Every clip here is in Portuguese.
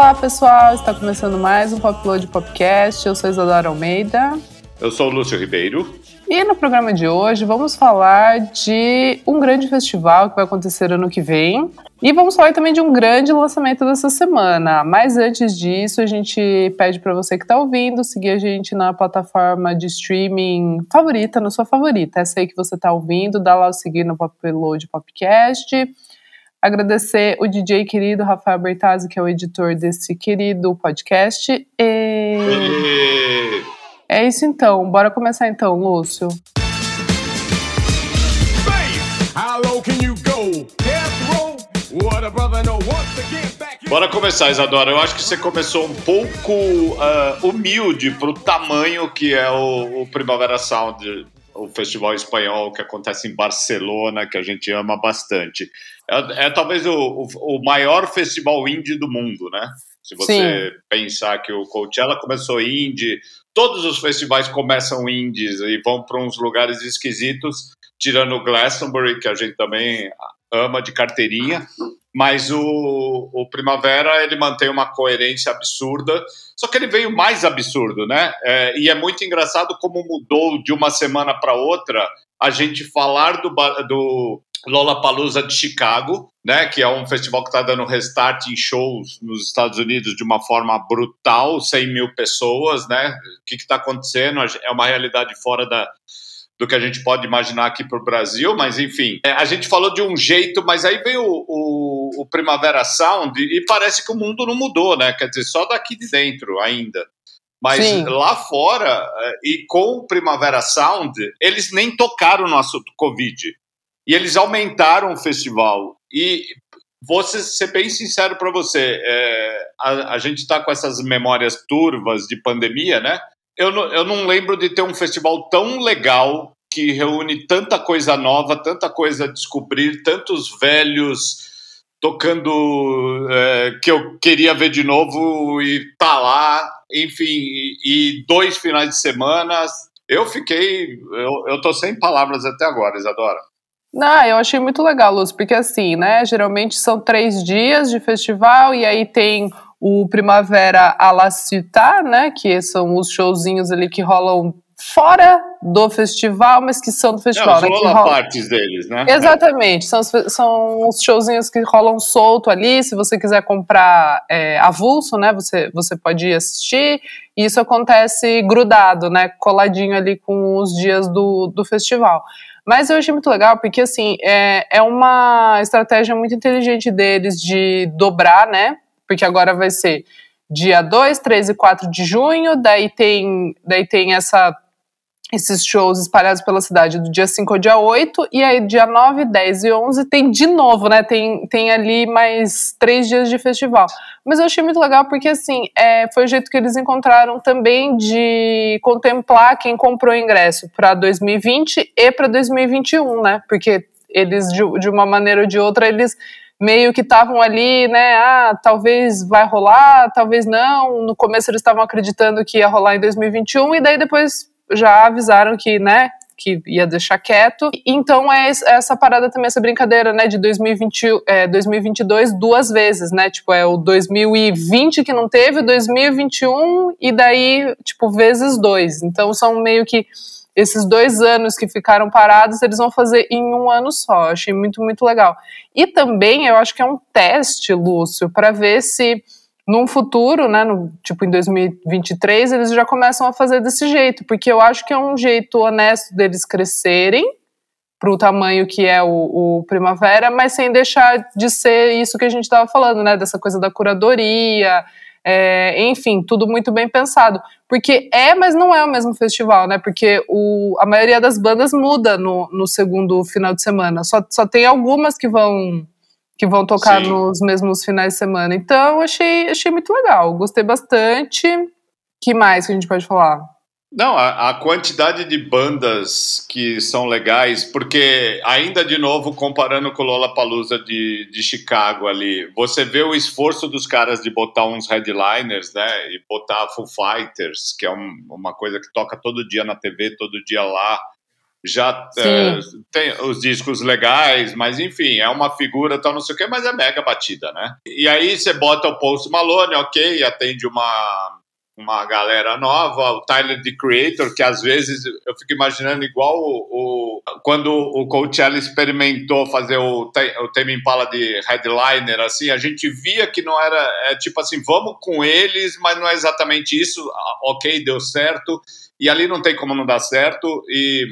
Olá, pessoal! Está começando mais um Popload Podcast. Eu sou Isadora Almeida. Eu sou o Lúcio Ribeiro. E no programa de hoje vamos falar de um grande festival que vai acontecer ano que vem. E vamos falar também de um grande lançamento dessa semana. Mas antes disso, a gente pede para você que está ouvindo seguir a gente na plataforma de streaming favorita, na sua favorita. Essa aí que você está ouvindo, dá lá o seguir no Popload Podcast. Agradecer o DJ querido Rafael Bertazzi, que é o editor desse querido podcast. E... e... É isso então. Bora começar então, Lúcio. Bora começar, Isadora. Eu acho que você começou um pouco uh, humilde para o tamanho que é o, o Primavera Sound o festival espanhol que acontece em Barcelona, que a gente ama bastante. É, é talvez o, o, o, maior festival indie do mundo, né? Se você Sim. pensar que o Coachella começou indie, todos os festivais começam indies e vão para uns lugares esquisitos, tirando o Glastonbury, que a gente também ama de carteirinha mas o, o Primavera ele mantém uma coerência absurda, só que ele veio mais absurdo, né? É, e é muito engraçado como mudou de uma semana para outra a gente falar do, do Lollapalooza de Chicago, né? Que é um festival que está dando restart em shows nos Estados Unidos de uma forma brutal, 100 mil pessoas, né? O que está acontecendo? É uma realidade fora da, do que a gente pode imaginar aqui para o Brasil, mas enfim, é, a gente falou de um jeito, mas aí veio o, o, o, Primavera Sound e parece que o mundo não mudou, né? Quer dizer, só daqui de dentro ainda. Mas Sim. lá fora, é, e com o Primavera Sound, eles nem tocaram no assunto Covid. E eles aumentaram o festival. E vou ser bem sincero para você, é, a, a gente está com essas memórias turvas de pandemia, né? Eu não, eu não lembro de ter um festival tão legal que reúne tanta coisa nova, tanta coisa a descobrir, tantos velhos tocando é, que eu queria ver de novo e tá lá, enfim, e, e dois finais de semana. Eu fiquei, eu, eu tô sem palavras até agora, Isadora. Não, eu achei muito legal, Luz, porque assim, né, geralmente são três dias de festival e aí tem o Primavera à la né, que são os showzinhos ali que rolam fora do festival, mas que são do festival. Não, né, rola... partes deles, né? Exatamente, são, são os showzinhos que rolam solto ali, se você quiser comprar é, avulso, né, você, você pode ir assistir, e isso acontece grudado, né, coladinho ali com os dias do, do festival. Mas eu achei muito legal, porque assim, é, é uma estratégia muito inteligente deles de dobrar, né, porque agora vai ser dia 2, 3 e 4 de junho, daí tem, daí tem essa, esses shows espalhados pela cidade do dia 5 ao dia 8, e aí dia 9, 10 e 11 tem de novo, né, tem, tem ali mais três dias de festival. Mas eu achei muito legal porque, assim, é, foi o jeito que eles encontraram também de contemplar quem comprou ingresso para 2020 e para 2021, né, porque eles, de, de uma maneira ou de outra, eles meio que estavam ali, né? Ah, talvez vai rolar, talvez não. No começo eles estavam acreditando que ia rolar em 2021 e daí depois já avisaram que, né? Que ia deixar quieto. Então é essa parada também, essa brincadeira, né? De 2020, é, 2022 duas vezes, né? Tipo, é o 2020 que não teve, o 2021 e daí, tipo, vezes dois. Então são meio que esses dois anos que ficaram parados, eles vão fazer em um ano só. Achei muito, muito legal. E também eu acho que é um teste, Lúcio, para ver se num futuro, né, no, tipo em 2023, eles já começam a fazer desse jeito, porque eu acho que é um jeito honesto deles crescerem para o tamanho que é o, o, Primavera, mas sem deixar de ser isso que a gente estava falando, né, dessa coisa da curadoria, é, enfim, tudo muito bem pensado. Porque é, mas não é o mesmo festival, né? Porque o, a maioria das bandas muda no, no segundo final de semana. Só, só tem algumas que vão que vão tocar Sim. nos mesmos finais de semana. Então, achei, achei muito legal. Gostei bastante. que mais que a gente pode falar? Não, a, a, quantidade de bandas que são legais, porque ainda de novo, comparando com o Lollapalooza de, de Chicago ali, você vê o esforço dos caras de botar uns headliners, né, e botar Full Fighters, que é um, uma coisa que toca todo dia na TV, todo dia lá, já é, tem os discos legais, mas enfim, é uma figura, tal, não sei o quê, mas é mega batida, né? E aí você bota o Post Malone, ok, atende uma, uma galera nova, o Tyler, the Creator, que às vezes eu fico imaginando igual o, o quando o Coachella experimentou fazer o, o Tame Impala de headliner, assim, a gente via que não era, é tipo assim, vamos com eles, mas não é exatamente isso, ah, ok, deu certo, e ali não tem como não dar certo, e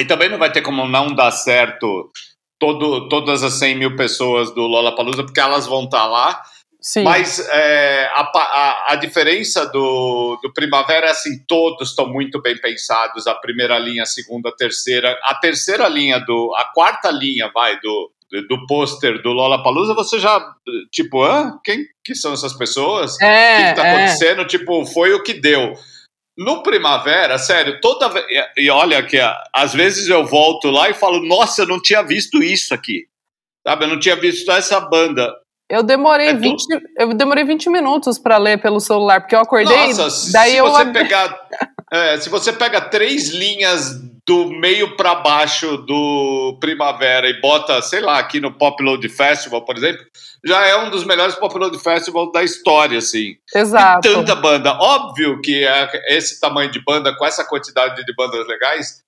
e também não vai ter como não dar certo todo, todas as 100 mil pessoas do Lollapalooza, porque elas vão estar tá lá. Sim. Mas é, a, a, a, diferença do, do Primavera é assim, todos estão muito bem pensados, a primeira linha, a segunda, a terceira. A terceira linha, do a quarta linha, vai, do, do pôster do Lollapalooza, você já, tipo, hã? Quem que são essas pessoas? É, o que, está é. acontecendo? Tipo, foi o que deu. No Primavera, sério, toda vez. E olha que às vezes eu volto lá e falo, nossa, eu não tinha visto isso aqui. Sabe, eu não tinha visto essa banda. Eu demorei, é 20, tu... eu demorei 20 minutos para ler pelo celular, porque eu acordei. Nossa, daí se eu... você pegar. é, se você pega três linhas do meio para baixo do Primavera e bota, sei lá, aqui no Pop Load Festival, por exemplo, já é um dos melhores Pop Load Festival da história, assim. Exato. E tanta banda. Óbvio que é esse tamanho de banda, com essa quantidade de bandas legais,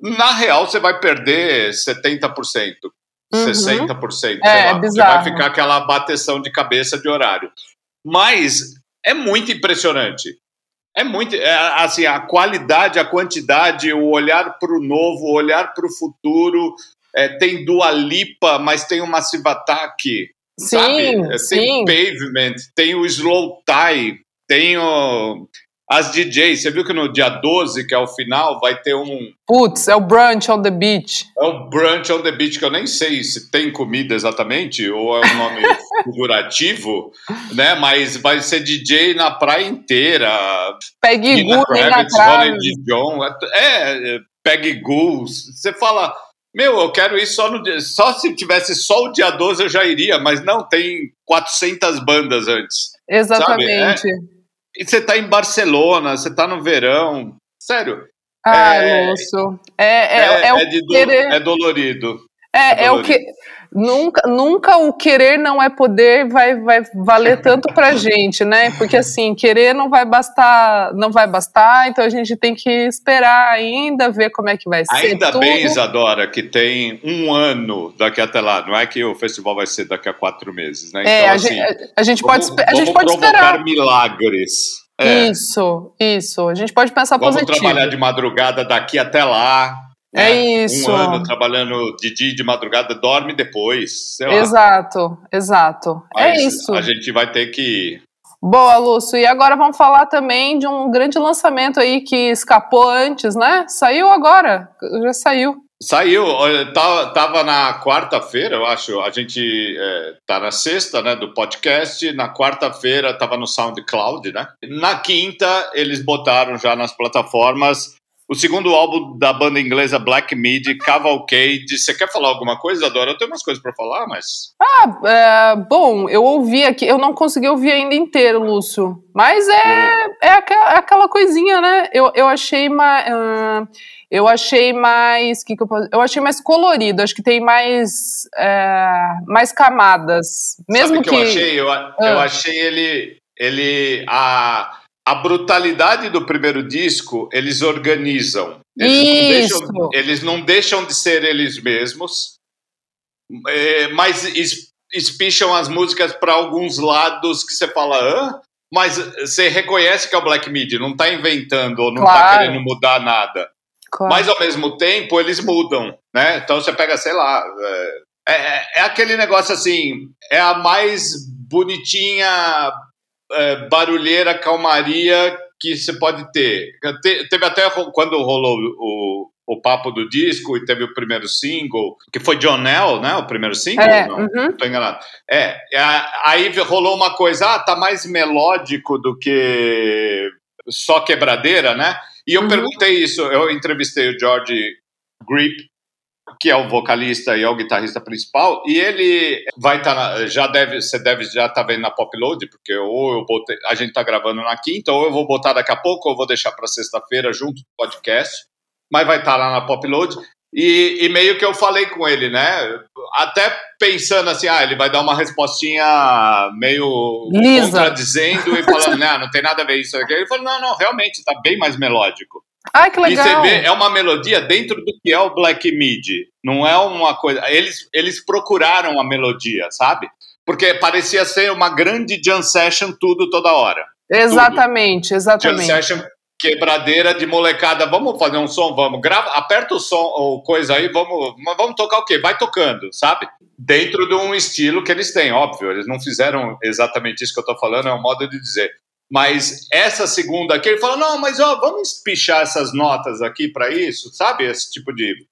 na real você vai perder 70%. Uhum. 60%. É, é bizarro. Vai ficar aquela bateção de cabeça de horário. Mas é muito impressionante. É muito, é, assim, a qualidade, a quantidade, o olhar para o novo, o olhar para o futuro. É, tem Dua Lipa, mas tem o Massive Attack, sim, sabe? É, sim. Tem Pavement, tem o Slow Tie, tem o as DJs, você viu que no dia 12, que é o final, vai ter um. Putz, é o Brunch on the Beach. É o Brunch on the Beach, que eu nem sei se tem comida exatamente, ou é um nome figurativo, né? Mas vai ser DJ na praia inteira. Peggy Goo, Nina John. É, é Peggy Goo. Você fala. Meu, eu quero ir só no dia. Só se tivesse só o dia 12 eu já iria, mas não, tem 400 bandas antes. Exatamente. Sabe? É, e você tá em Barcelona, você tá no verão. Sério. Ah, é, Lúcio. É, é, é, é, é, do, é dolorido. É, é, o que. Nunca, nunca o querer não é poder vai, vai valer tanto pra gente, né? Porque assim, querer não vai bastar, não vai bastar, então a gente tem que esperar ainda, ver como é que vai ser. Ainda tudo. bem, Isadora, que tem um ano daqui até lá. Não é que o festival vai ser daqui a quatro meses, né? É, então, a, assim, gente, a gente pode, vamos, a gente pode esperar. milagres. É. Isso, isso. A gente pode pensar vamos positivo. Vamos trabalhar de madrugada daqui até lá. É né? isso. Um ano trabalhando de dia e de madrugada, dorme depois. Exato, exato. É Mas é isso. A gente vai ter que. Boa, Lúcio. E agora vamos falar também de um grande lançamento aí que escapou antes, né? Saiu agora, já saiu. Saiu, tava na quarta-feira, eu acho. A gente é, tá na sexta, né, do podcast. Na quarta-feira tava no SoundCloud, né? Na quinta eles botaram já nas plataformas o segundo álbum da banda inglesa Black Midi, Cavalcade. Você quer falar alguma coisa, Adora? Eu tenho umas coisas para falar, mas. Ah, é, bom, eu ouvi aqui, eu não consegui ouvir ainda inteiro, Lúcio. Mas é, é, aquela, é aquela coisinha, né? Eu, eu achei mais. Uh, eu achei mais. Que que eu, eu achei mais colorido, acho que tem mais. Uh, mais camadas. Mesmo Sabe que. Eu achei, eu, eu ah. achei ele. Ele. A a brutalidade do primeiro disco, eles organizam. Eles, não deixam, eles não deixam, de ser eles mesmos, é, mas espicham as músicas para alguns lados que você fala, Hã? mas você reconhece que é o Black Midi, não está inventando ou não está claro. querendo mudar nada. Claro. Mas ao mesmo tempo eles mudam, né? Então você pega, sei lá, é, é, é aquele negócio assim, é a mais bonitinha é, barulheira, calmaria que você pode ter. Te, teve até quando rolou o, o papo do disco e teve o primeiro single, que foi John Nell, né? O primeiro single? É, não, uhum. tô enganado. É, aí rolou uma coisa, ah, tá mais melódico do que só quebradeira, né? E eu uhum. perguntei isso, eu entrevistei o George Grip, que é o vocalista e é o guitarrista principal, e ele vai estar, tá já deve, você deve já estar tá vendo na Popload, porque ou eu botei, a gente está gravando na quinta, ou eu vou botar daqui a pouco, ou eu vou deixar para sexta-feira junto com o podcast. mas vai estar tá lá na Popload. E, e, meio que eu falei com ele, né? Até pensando assim, ah, ele vai dar uma respostinha meio Lisa. contradizendo e falando, não, não tem nada a ver isso aqui. Ele falou, não, não, realmente, tá bem mais melódico. Ai, que legal. E você vê, é uma melodia dentro do que é o Black Midi. Não é uma coisa. Eles, eles procuraram a melodia, sabe? Porque parecia ser uma grande jam session tudo toda hora. Exatamente, tudo. exatamente. Jam session quebradeira de molecada, vamos fazer um som, vamos, grava, aperta o som ou coisa aí, vamos, vamos tocar o quê? Vai tocando, sabe? Dentro de um estilo que eles têm, óbvio, eles não fizeram exatamente isso que eu tô falando, é um modo de dizer. Mas essa segunda aqui, ele fala: não, mas ó, vamos pichar essas notas aqui para isso, sabe? Esse tipo de.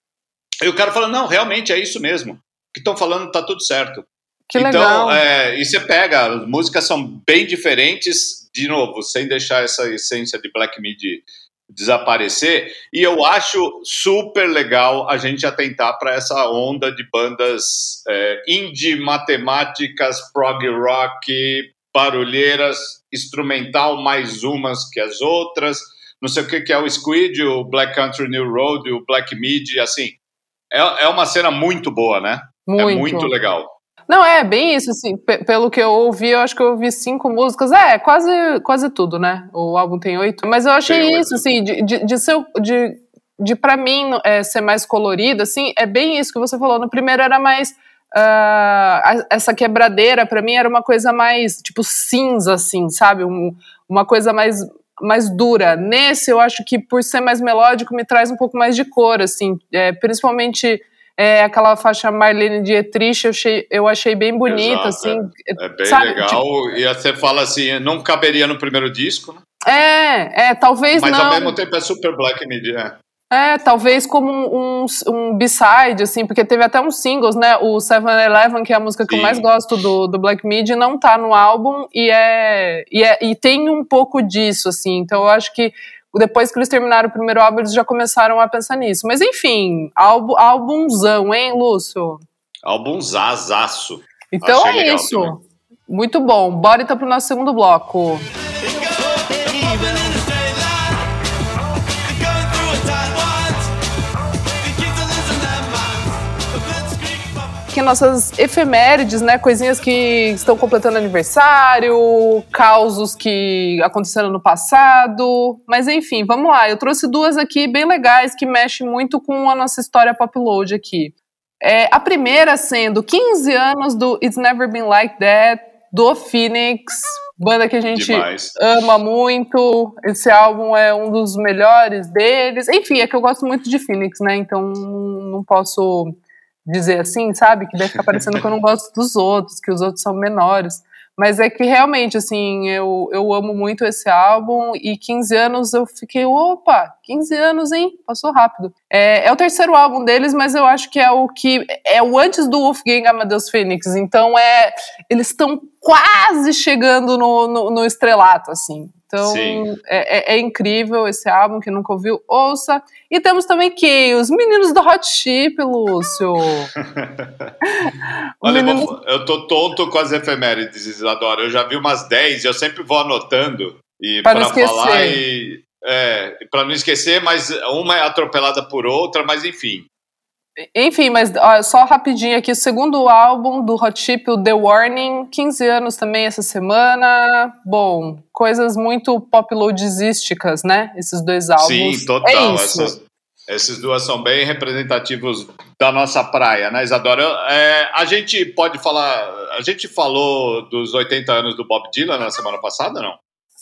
E o cara fala: não, realmente é isso mesmo. O que estão falando tá tudo certo. Que então, legal. É, e você pega, as músicas são bem diferentes, de novo, sem deixar essa essência de Black Midi desaparecer. E eu acho super legal a gente atentar para essa onda de bandas é, indie, matemáticas, prog rock, barulheiras, instrumental mais umas que as outras. Não sei o que, que é o Squid, o Black Country New Road, o Black Midi, assim. É, é uma cena muito boa, né? É muito. É muito legal. Não, é bem isso, assim, pelo que eu ouvi, eu acho que eu ouvi cinco músicas, é, quase, quase tudo, né? O álbum tem oito, mas eu achei isso, assim, de, de, de ser, de, de pra mim é, ser mais colorido, assim, é bem isso que você falou, no primeiro era mais uh, essa quebradeira para mim era uma coisa mais tipo cinza, assim, sabe? Um, uma coisa mais mais dura. Nesse, eu acho que por ser mais melódico me traz um pouco mais de cor, assim, é, principalmente é, aquela faixa Marlene Dietrich, eu achei, eu achei bem bonita, Exato, assim. É, é bem sabe, legal, tipo, e você fala assim, não caberia no primeiro disco, né? É, é, talvez Mas não. Mas ao mesmo tempo é super black media. É, talvez como um, um, um B-side, assim, porque teve até uns singles, né? O 7-Eleven, que é a música que Sim. eu mais gosto do, do Black Midi, não tá no álbum e é, e é. E tem um pouco disso, assim. Então eu acho que depois que eles terminaram o primeiro álbum, eles já começaram a pensar nisso. Mas enfim, álbum, álbumzão, hein, Lúcio? Álbumzazaço. Então Achei é isso. Também. Muito bom. Bora então pro nosso segundo bloco. Aqui nossas efemérides, né? Coisinhas que estão completando aniversário, causos que aconteceram no passado. Mas enfim, vamos lá. Eu trouxe duas aqui bem legais que mexem muito com a nossa história pop load aqui. É, a primeira sendo 15 anos do It's Never Been Like That, do Phoenix, banda que a gente Demais. ama muito. Esse álbum é um dos melhores deles. Enfim, é que eu gosto muito de Phoenix, né? Então não posso dizer assim, sabe? Que deve ficar parecendo que eu não gosto dos outros, que os outros são menores. Mas é que realmente, assim, eu, eu amo muito esse álbum e 15 anos eu fiquei, opa, 15 anos, hein? Passou rápido. É, é o terceiro álbum deles, mas eu acho que é o que. É o antes do Wolfgang Amadeus Phoenix. Então é. Eles estão quase chegando no, no, no estrelato, assim. Então, é, é, é, incrível esse álbum, que nunca ouviu, ouça. E temos também quem? Os meninos do Hot Chip, Lúcio. Olha, meninos... eu, vou, eu tô tonto com as efemérides, Isadora. Eu já vi umas 10 e eu sempre vou anotando e para falar e é, para não esquecer, mas uma é atropelada por outra, mas enfim. Enfim, mas ó, só rapidinho aqui, o segundo álbum do Hot Chip, o The Warning, 15 anos também essa semana. Bom, coisas muito pop loadísticas, né? Esses dois álbuns. Sim, total. É Essas, esses duas são bem representativos da nossa praia, né, Isadora? É, a gente pode falar. A gente falou dos 80 anos do Bob Dylan na semana passada, não?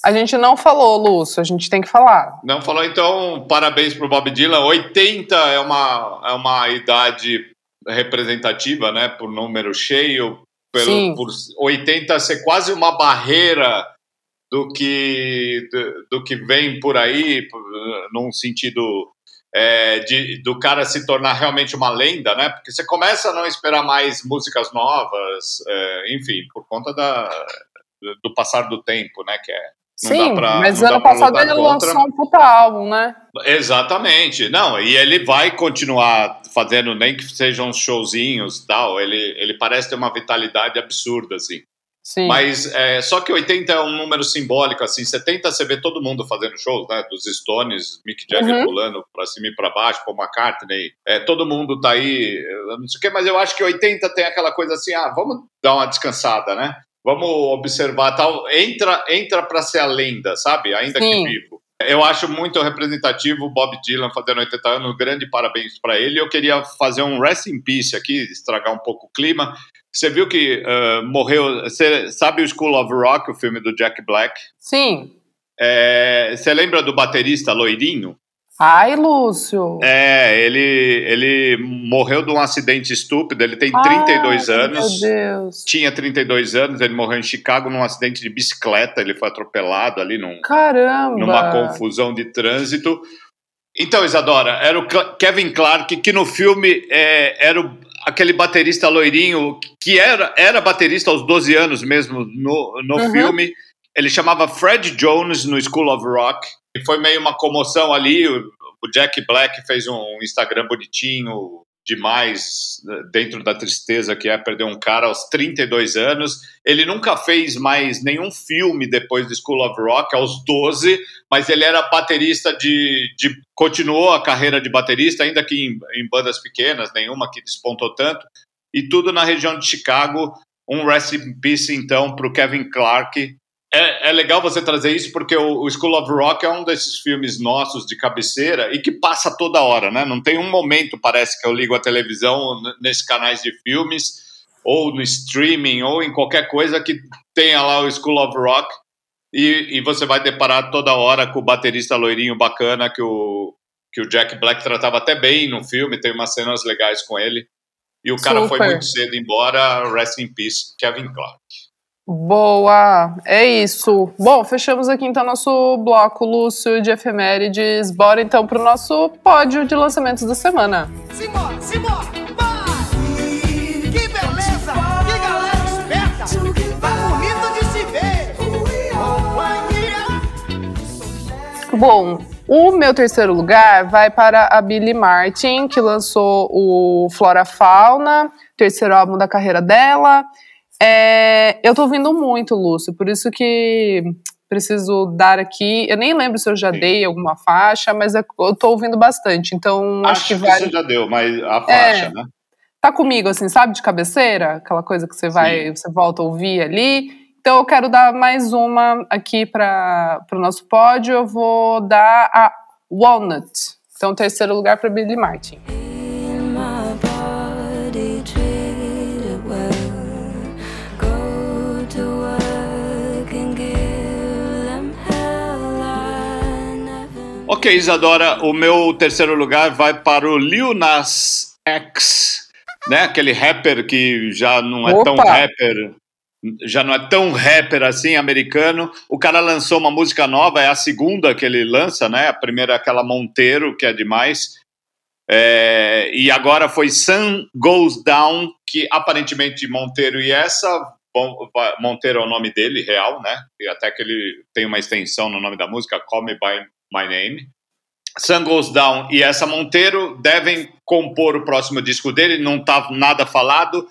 A gente não falou, Lúcio, a gente tem que falar. Não falou, então, parabéns pro Bob Dylan. 80 é uma, é uma idade representativa, né, por número cheio, pelo, Sim. por 80 ser quase uma barreira do que, do, do que vem por aí, num sentido é, de, do cara se tornar realmente uma lenda, né? Porque você começa a não esperar mais músicas novas, é, enfim, por conta da, do passar do tempo, né? Que é Sim, pra, mas ano passado ele contra. lançou um puta álbum, né? Exatamente. Não, e ele vai continuar fazendo, nem que sejam showzinhos tal. Ele, ele parece ter uma vitalidade absurda, assim. Sim. Mas é, só que 80 é um número simbólico, assim, 70 você vê todo mundo fazendo shows, né? Dos Stones, Mick Jagger uhum. pulando pra cima e pra baixo, Paul McCartney, é, todo mundo tá aí, não sei o quê, mas eu acho que 80 tem aquela coisa assim, ah, vamos dar uma descansada, né? Vamos observar tal, entra, entra pra ser a lenda, sabe? Ainda Sim. que vivo. Eu acho muito representativo o Bob Dylan fazendo 80 anos, grande parabéns para ele. Eu queria fazer um rest in peace aqui, estragar um pouco o clima. Você viu que uh, morreu. Você sabe o School of Rock, o filme do Jack Black? Sim. É, você lembra do baterista loirinho? Ai, Lúcio! É, ele, ele morreu de um acidente estúpido. Ele tem 32 Ai, anos. Meu Deus. Tinha 32 anos. Ele morreu em Chicago num acidente de bicicleta. Ele foi atropelado ali num, Caramba! numa confusão de trânsito. Então, Isadora, era o Kevin Clark que no filme é, era o, aquele baterista loirinho que era, era baterista aos 12 anos mesmo no, no uhum. filme. Ele chamava Fred Jones no School of Rock. E foi meio uma comoção ali. O, Jack Black fez um Instagram bonitinho demais dentro da tristeza que é perder um cara aos 32 anos. Ele nunca fez mais nenhum filme depois do School of Rock, aos 12, mas ele era baterista de. de continuou a carreira de baterista, ainda que em, em bandas pequenas, nenhuma que despontou tanto, e tudo na região de Chicago. Um rest in peace, então, para o Kevin Clark, é, é, legal você trazer isso porque o, o, School of Rock é um desses filmes nossos de cabeceira e que passa toda hora, né? Não tem um momento, parece, que eu ligo a televisão nesses canais de filmes ou no streaming ou em qualquer coisa que tenha lá o School of Rock e, e você vai deparar toda hora com o baterista loirinho bacana que o, que o Jack Black tratava até bem no filme, tem umas cenas legais com ele. E o cara Super. foi muito cedo embora, rest in peace, Kevin Clark. Boa, é isso. Bom, fechamos aqui então nosso bloco Lúcio de efemérides. Bora então pro nosso pódio de lançamentos da semana. Simbora, simbora, Que beleza, que galera esperta, tá bonito de se ver. Bom, o meu terceiro lugar vai para a Billie Martin, que lançou o Flora Fauna, terceiro álbum da carreira dela. É, eu tô ouvindo muito, Lúcio, por isso que preciso dar aqui. Eu nem lembro se eu já Sim. dei alguma faixa, mas é, eu tô ouvindo bastante, então acho, acho que, vale. Você já deu, mas a faixa, é, né? Tá comigo, assim, sabe, de cabeceira? Aquela coisa que você vai, Sim. você volta a ouvir ali. Então eu quero dar mais uma aqui para o nosso pódio. Eu vou dar a Walnut. Então, terceiro lugar para Billy Martin. Ok, Isadora, o meu terceiro lugar vai para o Lil Nas X, né? Aquele rapper que já não é Opa. tão rapper, já não é tão rapper assim, americano. O cara lançou uma música nova, é a segunda que ele lança, né? A primeira é aquela Monteiro, que é demais. É, e agora foi Sun Goes Down, que aparentemente Monteiro e essa. Bom, Monteiro é o nome dele, real, né? E até que ele tem uma extensão no nome da música, Call Me By My Name. Sun Goes Down e essa Monteiro devem compor o próximo disco dele, não tá nada falado,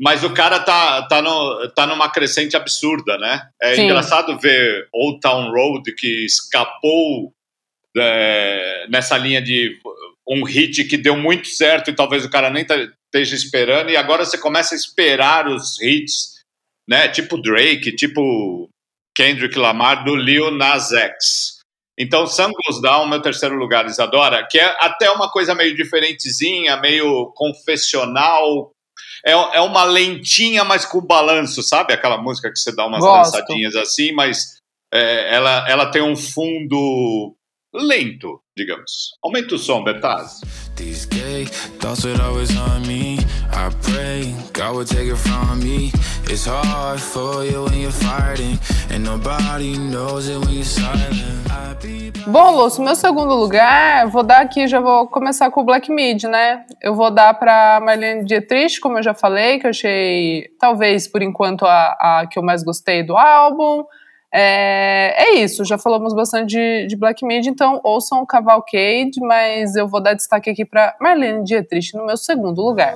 mas o cara tá, tá, no, tá numa crescente absurda, né? É Sim. engraçado ver Old Town Road, que escapou é, nessa linha de um hit que deu muito certo e talvez o cara nem tá, esteja esperando, e agora você começa a esperar os hits, né? Tipo Drake, tipo Kendrick Lamar, do Lil Nas X. Então, Sun Goes Down, meu terceiro lugar, Isadora, que é até uma coisa meio diferentezinha, meio confessional. É, é uma lentinha, mas com balanço, sabe? Aquela música que você dá umas Gosto. dançadinhas assim, mas é, ela, ela tem um fundo lento, digamos. Aumenta o som, Betaz. These gay thoughts would always on me. I pray God would take it from me. It's hard for you when you're fighting, and nobody knows it when you're silent. Bom, Lúcio, meu segundo lugar, vou dar aqui, já vou começar com o Black Mid, né? Eu vou dar para Marlene Dietrich, como eu já falei, que eu achei, talvez, por enquanto, a, a que eu mais gostei do álbum. É, é, isso, já falamos bastante de, de Black Mid, então ouçam o Cavalcade, mas eu vou dar destaque aqui para Marlene Dietrich no meu segundo lugar.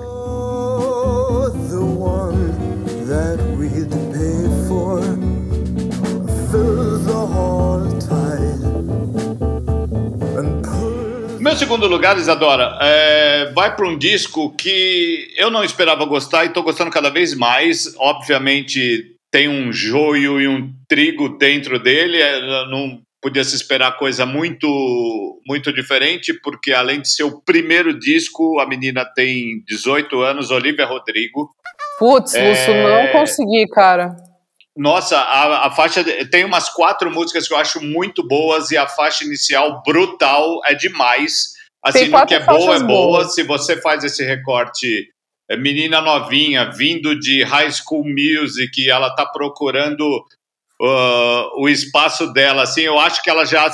Meu segundo lugar, Isadora, é, vai para um disco que eu não esperava gostar e estou gostando cada vez mais. Obviamente, tem um joio e um trigo dentro dele. É, não podia se esperar coisa muito, muito diferente, porque além de ser o primeiro disco, a menina tem 18 anos, Olivia Rodrigo. Putz, é... Lúcio, não consegui, cara. Nossa, a, a, faixa tem umas quatro músicas que eu acho muito boas e a faixa inicial brutal é demais. Assim, no que é boa é boa. Boas. Se você faz esse recorte, menina novinha, vindo de High School Music, ela tá procurando uh, o espaço dela, assim, eu acho que ela já,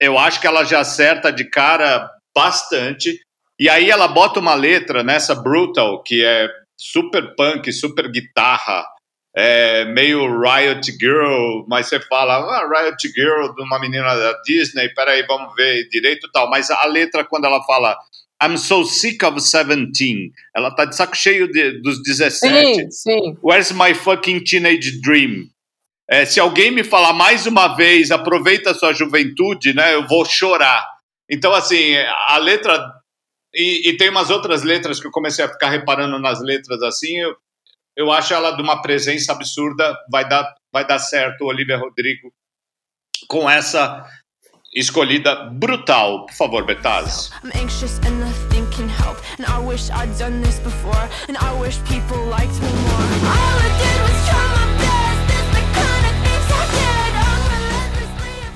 eu acho que ela já acerta de cara bastante. E aí ela bota uma letra nessa Brutal, que é super punk, super guitarra, é, meio Riot Girl, mas você fala, ah, Riot Girl de uma menina da Disney, peraí, vamos ver direito tal. Mas a letra, quando ela fala I'm so sick of 17, ela tá de saco cheio de, dos 17. Sim, sim. Where's my fucking teenage dream? É, se alguém me falar mais uma vez, aproveita a sua juventude, né, eu vou chorar. Então, assim, a letra. E, e, tem umas outras letras que eu comecei a ficar reparando nas letras assim. Eu, eu acho ela de uma presença absurda. Vai dar, vai dar certo, Olivia Rodrigo, com essa escolhida brutal. Por favor, Betaz.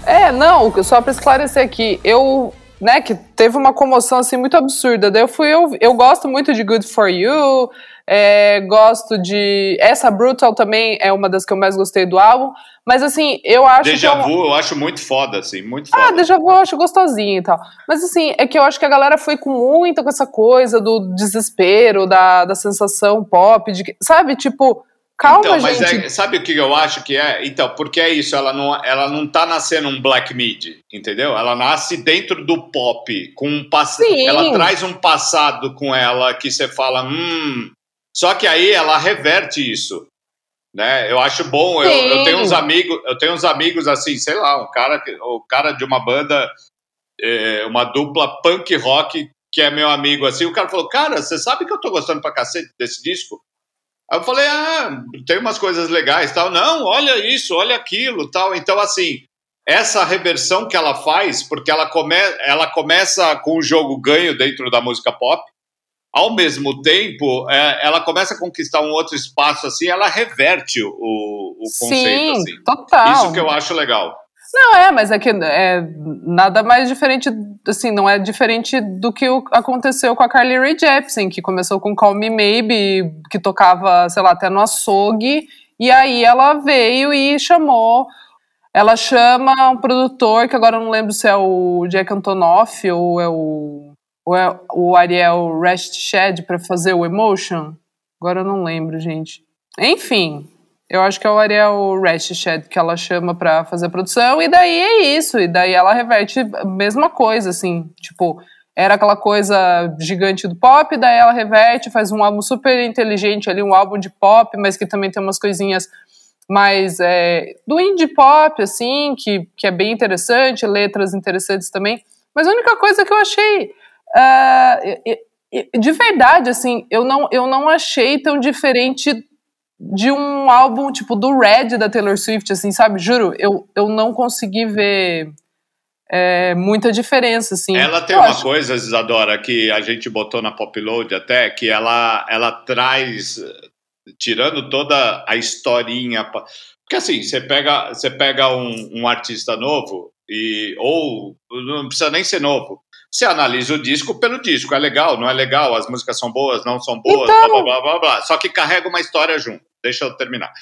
É, não, só para esclarecer aqui, eu né, que teve uma comoção assim muito absurda. Daí eu fui, eu, eu gosto muito de Good For You, é, gosto de. Essa Brutal também é uma das que eu mais gostei do álbum. Mas assim, eu acho. Deja que é Vu eu acho muito foda, assim, muito ah, foda. Ah, Deja Vu eu acho gostosinho e tal. Mas assim, é que eu acho que a galera foi com muito com essa coisa do desespero, da, da sensação pop, de sabe, tipo. Calma, então, mas gente. É, sabe o que eu acho que é? Então, porque é isso, ela não, ela não tá nascendo um black mid, entendeu? Ela nasce dentro do pop, com um passado. Ela traz um passado com ela que você fala, hum. Só que aí ela reverte isso. Né? Eu acho bom. Eu, eu, tenho uns amigos, eu tenho uns amigos assim, sei lá, um cara, o cara de uma banda, é, uma dupla punk rock que é meu amigo assim. O cara falou, cara, você sabe que eu tô gostando pra cacete desse disco? Aí eu falei, ah, tem umas coisas legais, tal. Não, olha isso, olha aquilo, tal. Então, assim, essa reversão que ela faz, porque ela, come, ela começa com o jogo ganho dentro da música pop, ao mesmo tempo, é, ela começa a conquistar um outro espaço, assim, ela reverte o, o conceito, Sim, assim. total. Isso que eu acho legal. Não, é, mas é que é nada mais diferente, assim, não é diferente do que aconteceu com a Carly Rae Jepsen, que começou com Call Me Maybe, que tocava, sei lá, até no açougue, e aí ela veio e chamou, ela chama um produtor, que agora eu não lembro se é o Jack Antonoff ou é o, ou é o Ariel Restshed para fazer o Emotion, agora eu não lembro, gente. Enfim, eu acho que é o Ariel Reshed que ela chama para fazer a produção, e daí é isso, e daí ela reverte a mesma coisa, assim, tipo, era aquela coisa gigante do pop, daí ela reverte, faz um álbum super inteligente ali, um álbum de pop, mas que também tem umas coisinhas mais é, do indie pop, assim, que, que é bem interessante, letras interessantes também, mas a única coisa que eu achei... Uh, de verdade, assim, eu não, eu não achei tão diferente de um álbum tipo do Red da Taylor Swift, assim, sabe? Juro, eu, eu não consegui ver é, muita diferença, assim. Ela tem eu uma acho... coisa, Isadora, que a gente botou na Popload até, que ela, ela traz, tirando toda a historinha. Porque assim, você pega, você pega um, um artista novo, e ou não precisa nem ser novo. Você analisa o disco pelo disco, é legal, não é legal, as músicas são boas, não são boas, então... blá, blá, blá, blá, Só que carrega uma história junto. Deixa eu terminar.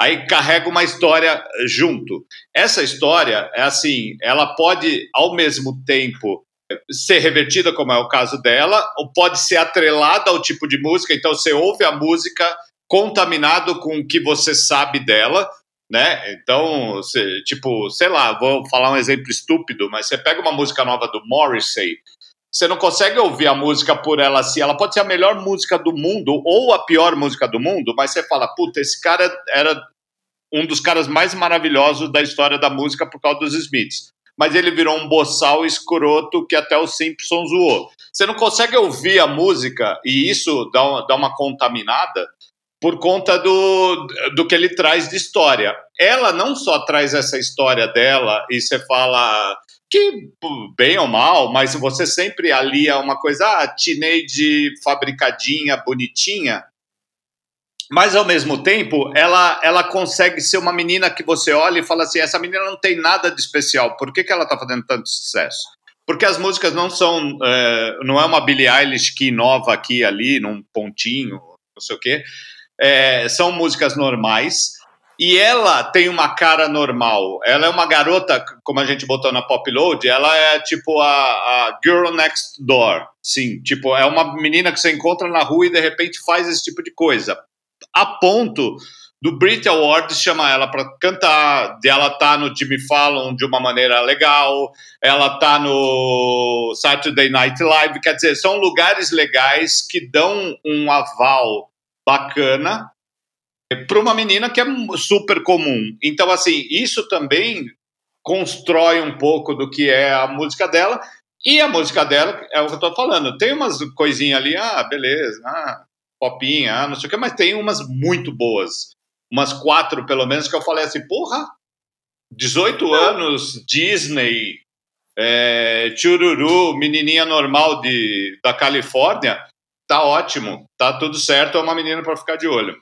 Aí carrega uma história junto. Essa história é assim, ela pode ao mesmo tempo ser revertida, como é o caso dela, ou pode ser atrelada ao tipo de música. Então você ouve a música contaminado com o que você sabe dela, né? Então, você, tipo, sei lá, vou falar um exemplo estúpido, mas você pega uma música nova do Morrissey, você não consegue ouvir a música por ela assim. Ela pode ser a melhor música do mundo ou a pior música do mundo, mas você fala, puta, esse cara era um dos caras mais maravilhosos da história da música por causa dos Smiths. mas ele virou um boçal escroto que até o Simpsons zoou. Você não consegue ouvir a música e isso dá uma, dá uma contaminada por conta do, do que ele traz de história. Ela não só traz essa história dela e você fala que bem ou mal, mas você sempre alia uma coisa, ah, teenage fabricadinha, bonitinha, mas ao mesmo tempo ela, ela consegue ser uma menina que você olha e fala assim, essa menina não tem nada de especial, por que, que ela está fazendo tanto sucesso? Porque as músicas não são, é, não é uma Billie Eilish que inova aqui ali, num pontinho, não sei o quê, é, são músicas normais, e ela tem uma cara normal. Ela é uma garota, como a gente botou na Pop Load, ela é tipo a, a, Girl Next Door. Sim, tipo, é uma menina que você encontra na rua e de repente faz esse tipo de coisa. A ponto do Brit Awards chamar ela para cantar, ela tá no Jimmy Fallon de uma maneira legal, ela tá no Saturday Night Live, quer dizer, são lugares legais que dão um aval bacana para uma menina que é super comum. Então, assim, isso também constrói um pouco do que é a música dela. E a música dela, é o que eu tô falando, tem umas coisinhas ali, ah, beleza, ah, popinha, ah, não sei o que, mas tem umas muito boas. Umas quatro, pelo menos, que eu falei assim, porra, 18 anos, Disney, é, Chururu, menininha normal de, da Califórnia, tá ótimo, tá tudo certo, é uma menina para ficar de olho.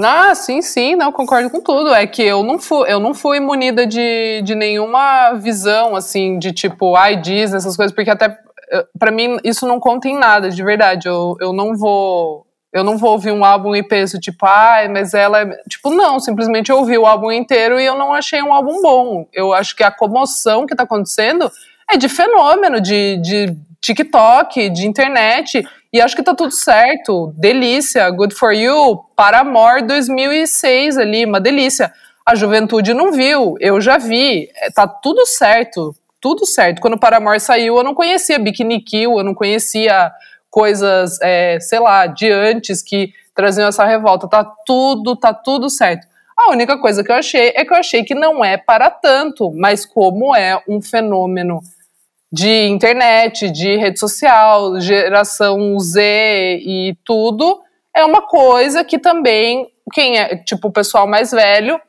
Ah, sim, sim, não, concordo com tudo. É que eu não fui, eu não fui munida de, de nenhuma visão, assim, de tipo, ai, diz essas coisas, porque até, eh, para mim, isso não conta em nada, de verdade. Eu, eu não vou. Eu não vou ouvir um álbum e penso, tipo, ai, mas ela é. Tipo, não, simplesmente eu ouvi o álbum inteiro e eu não achei um álbum bom. Eu acho que a comoção que tá acontecendo é de fenômeno, de, de TikTok, de internet. E acho que tá tudo certo. Delícia, Good for You, Paramore 2006 ali, uma delícia. A juventude não viu, eu já vi. É, tá tudo certo, tudo certo. Quando o Paramore saiu, eu não conhecia Bikini Kill, eu não conhecia coisas, é, sei lá, de antes que traziam essa revolta. Tá tudo, tá tudo certo. A única coisa que eu achei é que eu achei que não é para tanto, mas como é um fenômeno de internet, de rede social, geração Z e tudo, é uma coisa que também quem é, tipo, o pessoal mais velho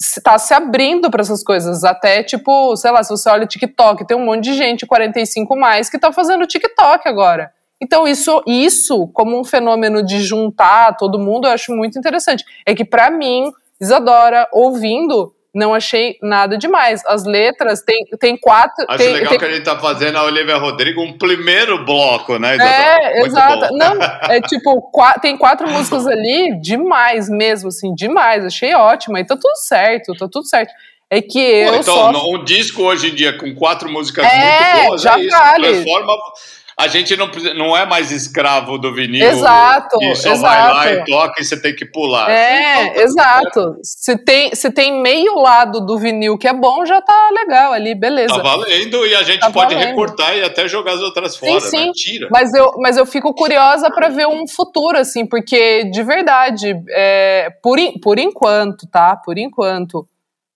está se abrindo para essas coisas. Até, tipo, sei lá, se você olha o TikTok, tem um monte de gente 45 mais que está fazendo TikTok agora. Então, isso, isso, como um fenômeno de juntar todo mundo, eu acho muito interessante. É que, para mim, Isadora, ouvindo, não achei nada demais. As letras tem, tem quatro. Acho tem, legal tem... que a gente tá fazendo a Olivia Rodrigo um primeiro bloco, né? É, Muito exato. Bom. Não, é tipo, quatro, tem quatro músicas ali, demais mesmo, assim, demais. Achei ótima. E tá tudo certo, tá tudo certo. É que eu. Pô, então, só... um disco hoje em dia com quatro músicas é, muito boas, já é isso. Vale. Transforma a gente não, não é mais escravo do vinil. Exato. E só exato. vai lá e toca e você tem que pular. É, então, exato. Se tem, se tem meio lado do vinil que é bom, já tá legal ali, beleza. Tá valendo e a gente tá pode valendo. recortar e até jogar as outras fora, sim, sim. Né? Tira. Mas eu, mas eu fico curiosa para ver um futuro, assim, porque de verdade, é, por, por enquanto, tá? Por enquanto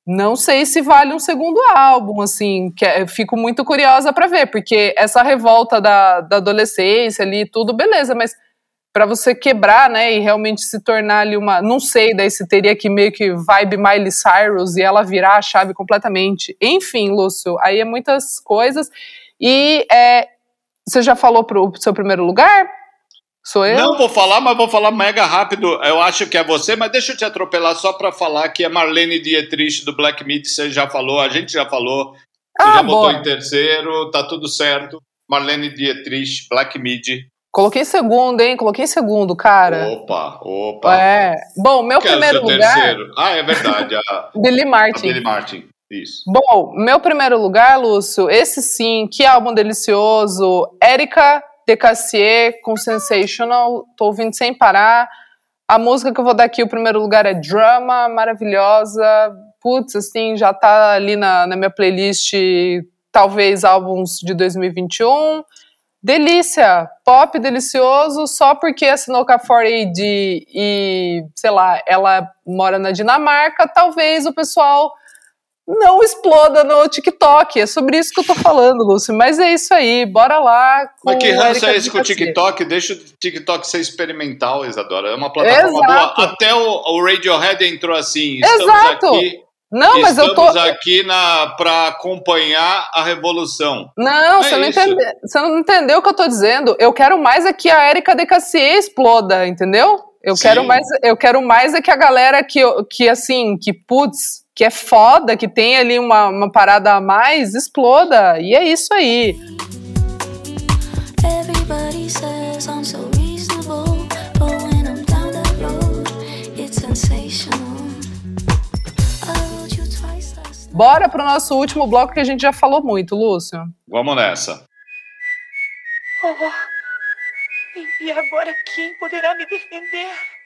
não sei se vale um segundo álbum, assim, que é, fico muito curiosa para ver, porque essa revolta da, da adolescência ali, tudo, beleza, mas para você quebrar, né, e realmente se tornar ali uma, não sei, daí se teria que meio que vibe Miley Cyrus e ela virar a chave completamente. Enfim, Lúcio, aí é muitas coisas. E é, você já falou pro seu primeiro lugar? Sou eu? Não vou falar, mas vou falar mega rápido. Eu acho que é você, mas deixa eu te atropelar só para falar que é Marlene Dietrich do Black Meat. Você já falou, a gente já falou. Você Ah, já botou em terceiro, tá tudo certo. Marlene Dietrich, Black Mid. Coloquei em segundo, hein? Coloquei em segundo, cara. Opa, opa. É. Bom, meu Quem é o primeiro lugar. terceiro? Ah, é verdade. A, Billy a Martin. Billy Martin. Isso. Bom, meu primeiro lugar, Lúcio, esse sim, que álbum delicioso. Érica de Cassier com Sensational, tô ouvindo sem parar. A música que eu vou dar aqui, o primeiro lugar é Drama, maravilhosa. Putz, assim, já tá ali na, na minha playlist, talvez álbuns de 2021. Delícia, pop delicioso, só porque assinou com a 4AD e, sei lá, ela mora na Dinamarca, talvez o pessoal não exploda no TikTok. É sobre isso que eu tô falando, Lúcio. Mas é isso aí, bora lá. Mas que ranço é esse com o TikTok? Deixa o TikTok ser experimental, Isadora. É uma plataforma Exato. boa. Até o, o, Radiohead entrou assim. Exato. Aqui, não, mas eu tô. aqui para acompanhar a revolução. Não, é você, não entende, você não entendeu o que eu tô dizendo. Eu quero mais é que a Erika Decassier exploda, entendeu? Eu Sim. quero mais, eu quero mais é que a galera que, que assim, que putz, que é foda, que tem ali uma, uma parada a mais, exploda. E é isso aí. Bora pro nosso último bloco que a gente já falou muito, Lúcio. Vamos nessa. Oh, e agora quem poderá me defender?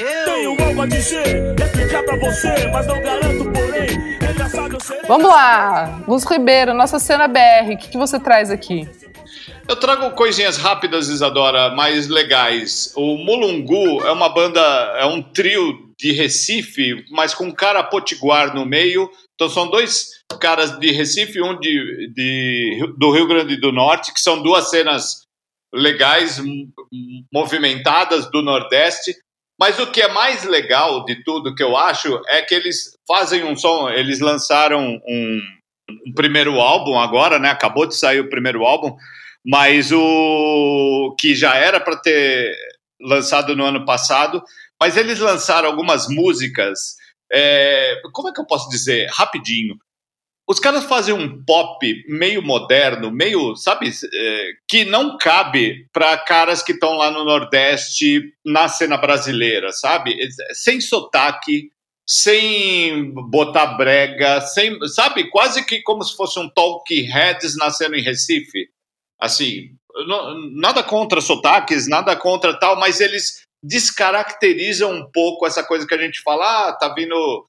Eu. Tenho algo a dizer, explicar pra você, mas não garanto, porém, eu serei. Vamos lá, Lúcio Ribeiro, nossa cena BR, o que, que você traz aqui? Eu trago coisinhas rápidas, Isadora, mais legais. O Mulungu é uma banda, é um trio de Recife, mas com um cara potiguar no meio. Então são dois caras de Recife, um de, de, do Rio Grande do Norte, que são duas cenas legais, movimentadas do Nordeste. Mas o que é mais legal de tudo que eu acho é que eles fazem um som, eles lançaram um, um primeiro álbum agora, né? Acabou de sair o primeiro álbum, mas o que já era para ter lançado no ano passado, mas eles lançaram algumas músicas. É, como é que eu posso dizer? Rapidinho. Os caras fazem um pop meio moderno, meio, sabe, é, que não cabe para caras que estão lá no Nordeste, na cena brasileira, sabe? Sem sotaque, sem botar brega, sem, sabe, quase que como se fosse um Talk Heads nascendo em Recife. Assim, não, nada contra sotaques, nada contra tal, mas eles descaracterizam um pouco essa coisa que a gente fala, ah, tá vindo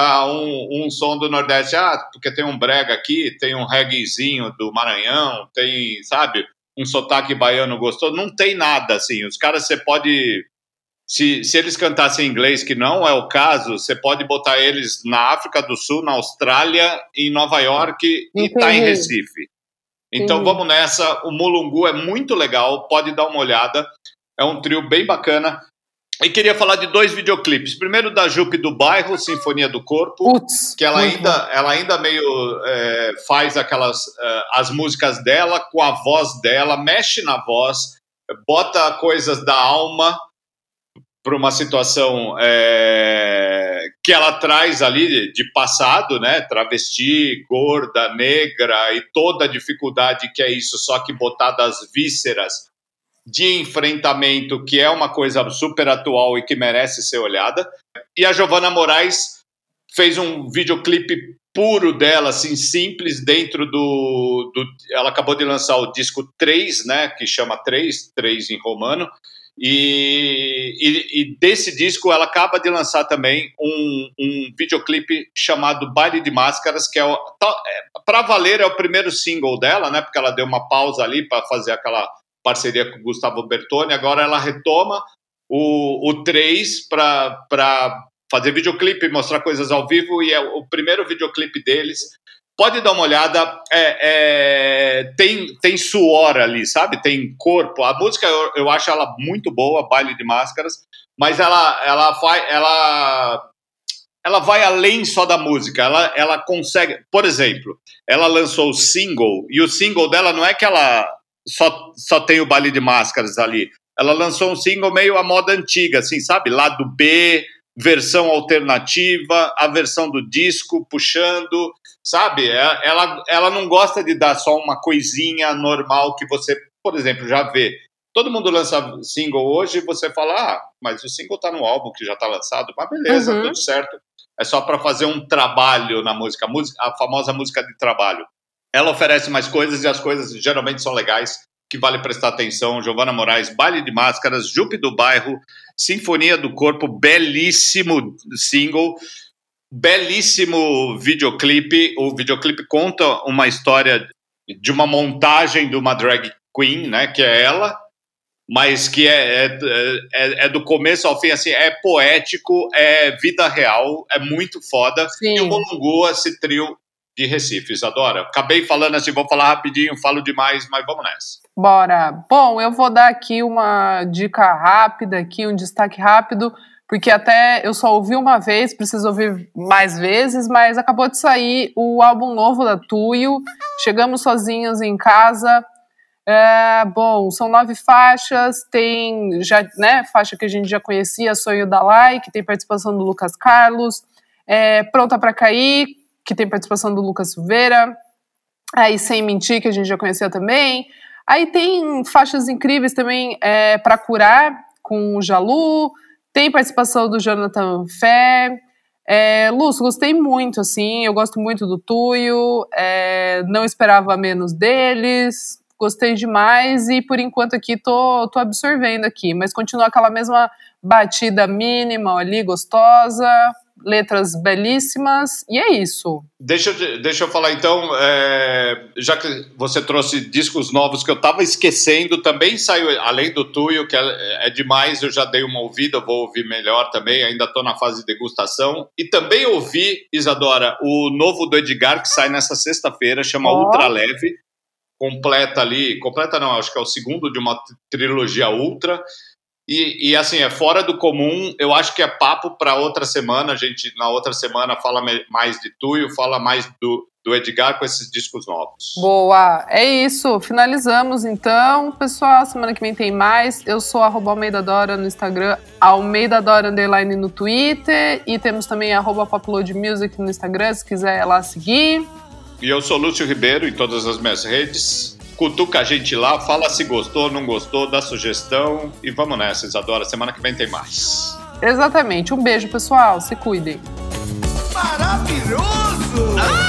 ah, um, um som do Nordeste, ah, porque tem um brega aqui, tem um reggaezinho do Maranhão, tem, sabe, um sotaque baiano gostoso. Não tem nada assim. Os caras você pode. Se, se eles cantassem inglês, que não é o caso, você pode botar eles na África do Sul, na Austrália, em Nova York e tá em Recife. Então vamos nessa. O Mulungu é muito legal, pode dar uma olhada. É um trio bem bacana. E queria falar de dois videoclipes. Primeiro da Jupe do Bairro, Sinfonia do Corpo, que ela ainda, ela ainda meio é, faz aquelas é, as músicas dela com a voz dela, mexe na voz, bota coisas da alma para uma situação é, que ela traz ali de passado, né? Travesti, gorda, negra e toda a dificuldade que é isso, só que botar das vísceras de enfrentamento, que é uma coisa super atual e que merece ser olhada. E a Giovanna Moraes fez um videoclipe puro dela, assim, simples, dentro do, do. Ela acabou de lançar o disco 3, né? Que chama 3, 3 em romano. E, e, e, desse disco ela acaba de lançar também um, um videoclipe chamado Baile de Máscaras, que é, é para valer é o primeiro single dela, né? Porque ela deu uma pausa ali para fazer aquela parceria com o Gustavo Bertoni. Agora ela retoma o, o 3 para fazer videoclipe, mostrar coisas ao vivo, e é o primeiro videoclipe deles. Pode dar uma olhada, é, é, tem, tem suor ali, sabe? Tem corpo. A música eu, eu acho ela muito boa, Baile de Máscaras, mas ela, ela, vai, ela, ela vai além só da música. Ela, ela consegue. Por exemplo, ela lançou o single, e o single dela não é que ela só, só tem o baile de máscaras ali. Ela lançou um single meio à moda antiga, assim, sabe? Lado B, versão alternativa, a versão do disco puxando, sabe? É, ela, ela não gosta de dar só uma coisinha normal que você, por exemplo, já vê. Todo mundo lança single hoje e você fala, ah, mas o single tá no álbum que já tá lançado. Mas beleza, uhum. tudo certo. É só para fazer um trabalho na música, a famosa música de trabalho. Ela oferece mais coisas e as coisas geralmente são legais, que vale prestar atenção. Giovana Moraes, Baile de Máscaras, Jupe do Bairro, Sinfonia do Corpo, belíssimo single, belíssimo videoclipe. O videoclipe conta uma história de uma montagem de uma drag queen, né, que é ela, mas que é, é, é, é, do começo ao fim, assim, é poético, é vida real, é muito foda. Sim. E o esse trio de Recife, Isadora. Acabei falando assim, vou falar rapidinho, falo demais, mas vamos nessa. Bora. Bom, eu vou dar aqui uma dica rápida, aqui um destaque rápido, porque até eu só ouvi uma vez, preciso ouvir mais vezes, mas acabou de sair o álbum novo da Tuyo. Chegamos sozinhos em casa, é, bom, são nove faixas, tem já, né, faixa que a gente já conhecia, Sonho da Lai, que tem participação do Lucas Carlos, é, Pronta para Cair, que tem participação do Lucas Silveira, aí Sem Mentir, que a gente já conhecia também, aí tem faixas incríveis também é, para Curar, com o Jalu, tem participação do Jonathan Fé, é, Lúcio, gostei muito, assim, eu gosto muito do Tuyo, é, não esperava menos deles, gostei demais e por enquanto aqui tô, tô absorvendo aqui, mas continua aquela mesma batida mínima ali, gostosa, letras belíssimas, e é isso. Deixa, deixa eu falar então, é, já que você trouxe discos novos que eu tava esquecendo, também saiu, além do Tuyo, que é, é demais, eu já dei uma ouvida, vou ouvir melhor também, ainda tô na fase de degustação. E também ouvi, Isadora, o novo do Edgar, que sai nessa sexta-feira, chama oh. Ultra Leve completa ali, completa não, acho que é o segundo de uma trilogia ultra. E, e assim, é fora do comum, eu acho que é papo para outra semana. A gente, na outra semana, fala mais de Tuyo, fala mais do, do Edgar com esses discos novos. Boa, é isso. Finalizamos então, pessoal. Semana que vem tem mais. Eu sou arroba Almeida Dora no Instagram, Almeida Dora Underline no Twitter. E temos também arroba Popload Music no Instagram, se quiser ir lá seguir. E eu sou Lúcio Ribeiro em todas as minhas redes. Cutuca a gente lá, fala se gostou, não gostou, dá sugestão e vamos nessa, Isadora. Semana que vem tem mais. Exatamente. Um beijo, pessoal. Se cuidem. Maravilhoso! Ah!